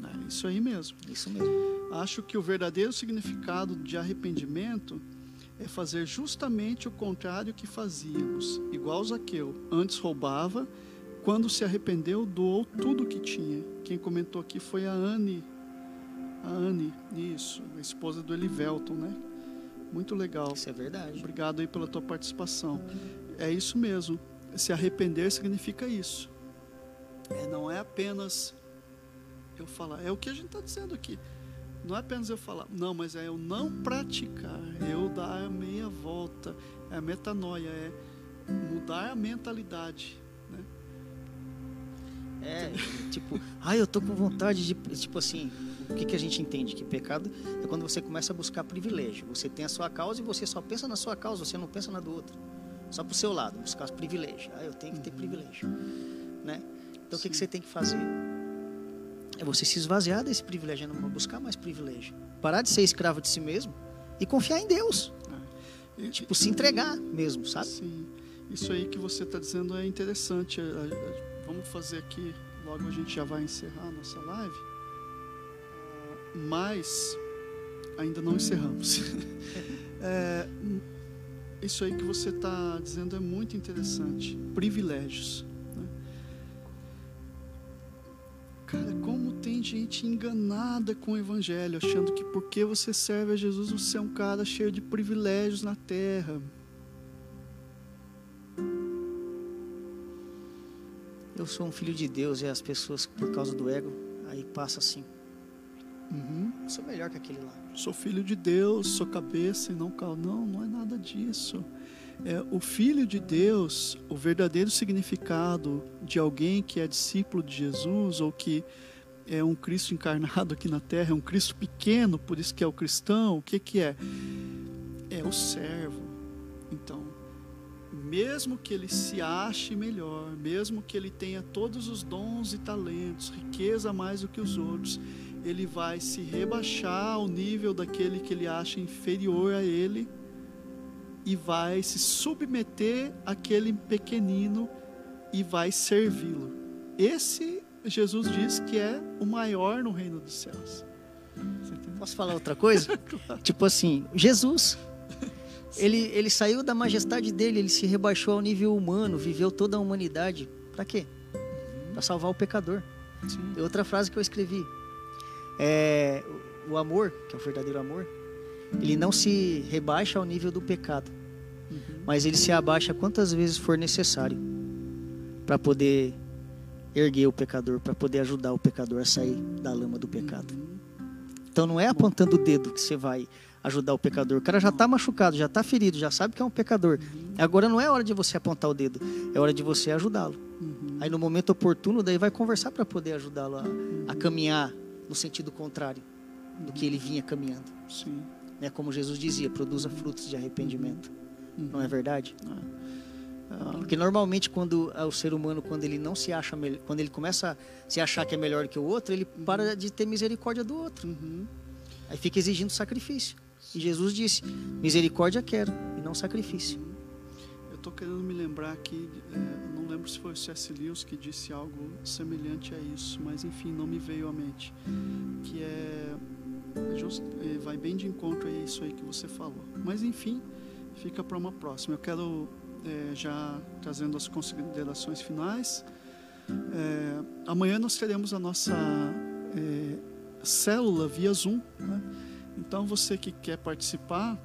É isso aí mesmo. Isso mesmo. Acho que o verdadeiro significado de arrependimento é fazer justamente o contrário que fazíamos. Igual Zaqueu, antes roubava, quando se arrependeu, doou tudo que tinha. Quem comentou aqui foi a Anne. A Anne, isso, a esposa do Elivelton, né? Muito legal. Isso é verdade. Obrigado aí pela tua participação. É isso mesmo. Se arrepender significa isso. É, não é apenas eu falar. É o que a gente está dizendo aqui. Não é apenas eu falar. Não, mas é eu não praticar. Eu dar a meia volta. É a metanoia. É mudar a mentalidade. Né? É, tipo, ah, eu tô com vontade de. Tipo assim, o que, que a gente entende? Que pecado é quando você começa a buscar privilégio. Você tem a sua causa e você só pensa na sua causa, você não pensa na do outro. Só pro seu lado, buscar os privilégios. Ah, eu tenho que ter privilégio. Né? Então o que, que você tem que fazer? É você se esvaziar desse privilégio, não buscar mais privilégio. Parar de ser escravo de si mesmo e confiar em Deus. E- Tipo, se entregar mesmo, sabe? Sim, isso aí que você está dizendo é interessante. A- a- a- Vamos fazer aqui, logo a gente já vai encerrar a nossa live. Mas ainda não encerramos. É, isso aí que você está dizendo é muito interessante. Privilégios. né? Cara, como tem gente enganada com o evangelho, achando que porque você serve a Jesus, você é um cara cheio de privilégios na terra. Eu sou um filho de Deus e as pessoas, por causa do ego, aí passa assim. Uhum. Eu sou melhor que aquele lá. Sou filho de Deus, sou cabeça e não cal. Não, não é nada disso. É, o filho de Deus, o verdadeiro significado de alguém que é discípulo de Jesus ou que é um Cristo encarnado aqui na Terra, é um Cristo pequeno, por isso que é o cristão. O que que é? É o servo. Então, mesmo que ele se ache melhor, mesmo que ele tenha todos os dons e talentos, riqueza mais do que os outros, ele vai se rebaixar ao nível daquele que ele acha inferior a ele e vai se submeter àquele pequenino e vai servi-lo. Esse Jesus diz que é o maior no reino dos céus. Posso falar outra coisa? tipo assim, Jesus. Ele, ele saiu da majestade dele, ele se rebaixou ao nível humano, viveu toda a humanidade. Pra quê? Pra salvar o pecador. Sim. Outra frase que eu escrevi. É, o amor, que é o verdadeiro amor, ele não se rebaixa ao nível do pecado, Uhum. mas ele se abaixa quantas vezes for necessário para poder erguer o pecador, para poder ajudar o pecador a sair da lama do pecado. Uhum. Então não é apontando o dedo que você vai ajudar o pecador. O cara já está machucado, já está ferido, já sabe que é um pecador. Agora não é hora de você apontar o dedo, é hora de você ajudá-lo. Aí no momento oportuno, daí vai conversar para poder ajudá-lo a, a caminhar no sentido contrário do que ele vinha caminhando. Sim. Né? Como Jesus dizia, produza frutos de arrependimento. Não é verdade? Ah, Porque normalmente quando ah, o ser humano, quando ele não se acha, quando ele começa a se achar que é melhor que o outro, ele para de ter misericórdia do outro. uhum. Aí fica exigindo sacrifício. E Jesus disse: misericórdia quero e não sacrifício. Eu estou querendo me lembrar aqui, é, não lembro se foi o C.S. Lewis que disse algo semelhante a isso, mas enfim, não me veio à mente. Que é, é just- é, vai bem de encontro a isso aí que você falou. Mas enfim, fica para uma próxima. Eu quero é, já trazendo as considerações finais. É, amanhã nós teremos a nossa é, célula via Zoom. né? Então você que quer participar,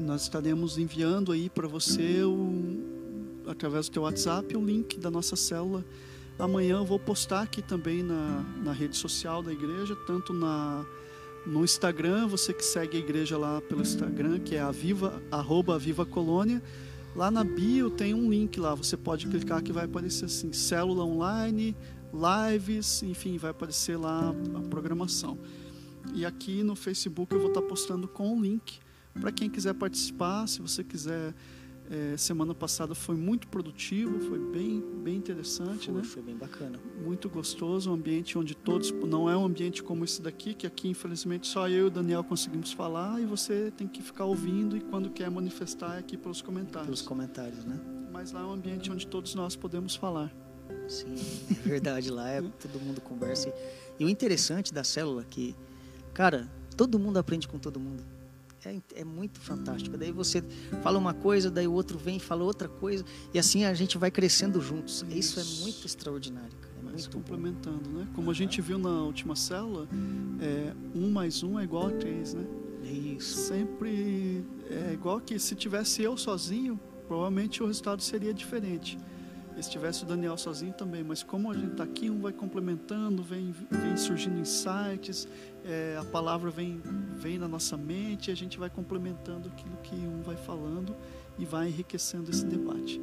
nós estaremos enviando aí para você através do teu WhatsApp o link da nossa célula. Amanhã eu vou postar aqui também na, na rede social da igreja, tanto na no Instagram, você que segue a igreja lá pelo Instagram, que é a Viva, arroba Colônia. Lá na bio tem um link lá, você pode clicar que vai aparecer assim, célula online, lives, enfim, vai aparecer lá a programação. E aqui no Facebook eu vou estar postando com o link para quem quiser participar. Se você quiser, eh, semana passada foi muito produtivo, foi bem, bem interessante, Foi, né? foi bem bacana. Muito gostoso, um ambiente onde todos, não é um ambiente como esse daqui, que aqui infelizmente só eu e o Daniel conseguimos falar e você tem que ficar ouvindo e quando quer manifestar é aqui pelos Pelos comentários. comentários, né? Mas lá é um ambiente onde todos nós podemos falar. Sim, é verdade. Lá é todo mundo conversa. E o interessante da célula é que, cara, todo mundo aprende com todo mundo. É, é muito fantástico. Daí você fala uma coisa, daí o outro vem e fala outra coisa. E assim a gente vai crescendo juntos. Isso, Isso. é muito extraordinário, cara. É Mas muito bom. complementando, né? Como a gente viu na última célula, é, um mais um é igual a três, né? Isso. Sempre é igual que se tivesse eu sozinho, provavelmente o resultado seria diferente. E se tivesse o Daniel sozinho também, mas como a gente está aqui, um vai complementando, vem, vem surgindo insights, é, a palavra vem, vem na nossa mente, a gente vai complementando aquilo que um vai falando e vai enriquecendo esse debate.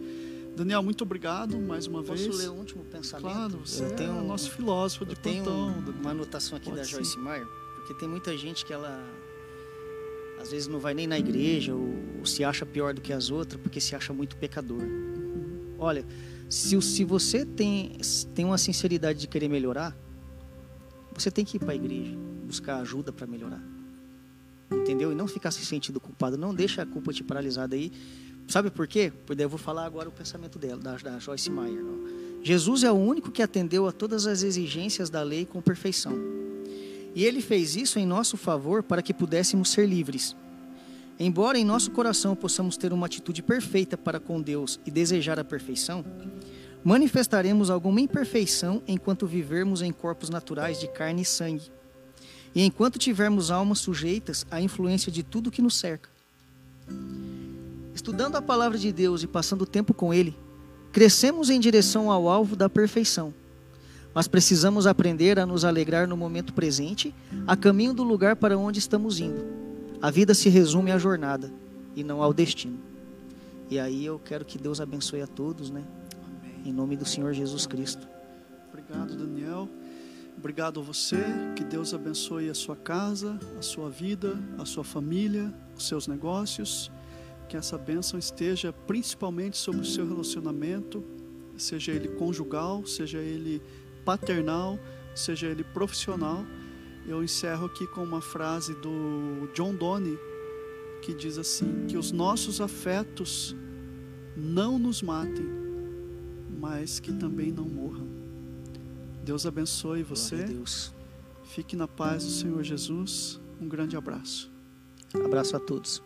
Daniel, muito obrigado mais uma Posso vez. ler o último pensamento? Claro, você eu tenho é o nosso filósofo de tenho plantão. uma anotação aqui Pode da sim. Joyce Meyer, porque tem muita gente que ela às vezes não vai nem na igreja ou, ou se acha pior do que as outras porque se acha muito pecador. Olha, se, se você tem, tem uma sinceridade de querer melhorar, você tem que ir para a igreja, buscar ajuda para melhorar. Entendeu? E não ficar se sentindo culpado. Não deixa a culpa te paralisar daí. Sabe por quê? Porque eu vou falar agora o pensamento dela, da, da Joyce Meyer. Jesus é o único que atendeu a todas as exigências da lei com perfeição. E ele fez isso em nosso favor para que pudéssemos ser livres. Embora em nosso coração possamos ter uma atitude perfeita para com Deus e desejar a perfeição, manifestaremos alguma imperfeição enquanto vivermos em corpos naturais de carne e sangue, e enquanto tivermos almas sujeitas à influência de tudo que nos cerca. Estudando a palavra de Deus e passando tempo com Ele, crescemos em direção ao alvo da perfeição. Mas precisamos aprender a nos alegrar no momento presente, a caminho do lugar para onde estamos indo. A vida se resume à jornada e não ao destino. E aí eu quero que Deus abençoe a todos, né? Amém. Em nome do Senhor Jesus Cristo. Obrigado, Daniel. Obrigado a você. Que Deus abençoe a sua casa, a sua vida, a sua família, os seus negócios. Que essa bênção esteja principalmente sobre o seu relacionamento, seja ele conjugal, seja ele paternal, seja ele profissional. Eu encerro aqui com uma frase do John Donne que diz assim: que os nossos afetos não nos matem, mas que também não morram. Deus abençoe você. Deus. Fique na paz do Senhor Jesus. Um grande abraço. Abraço a todos.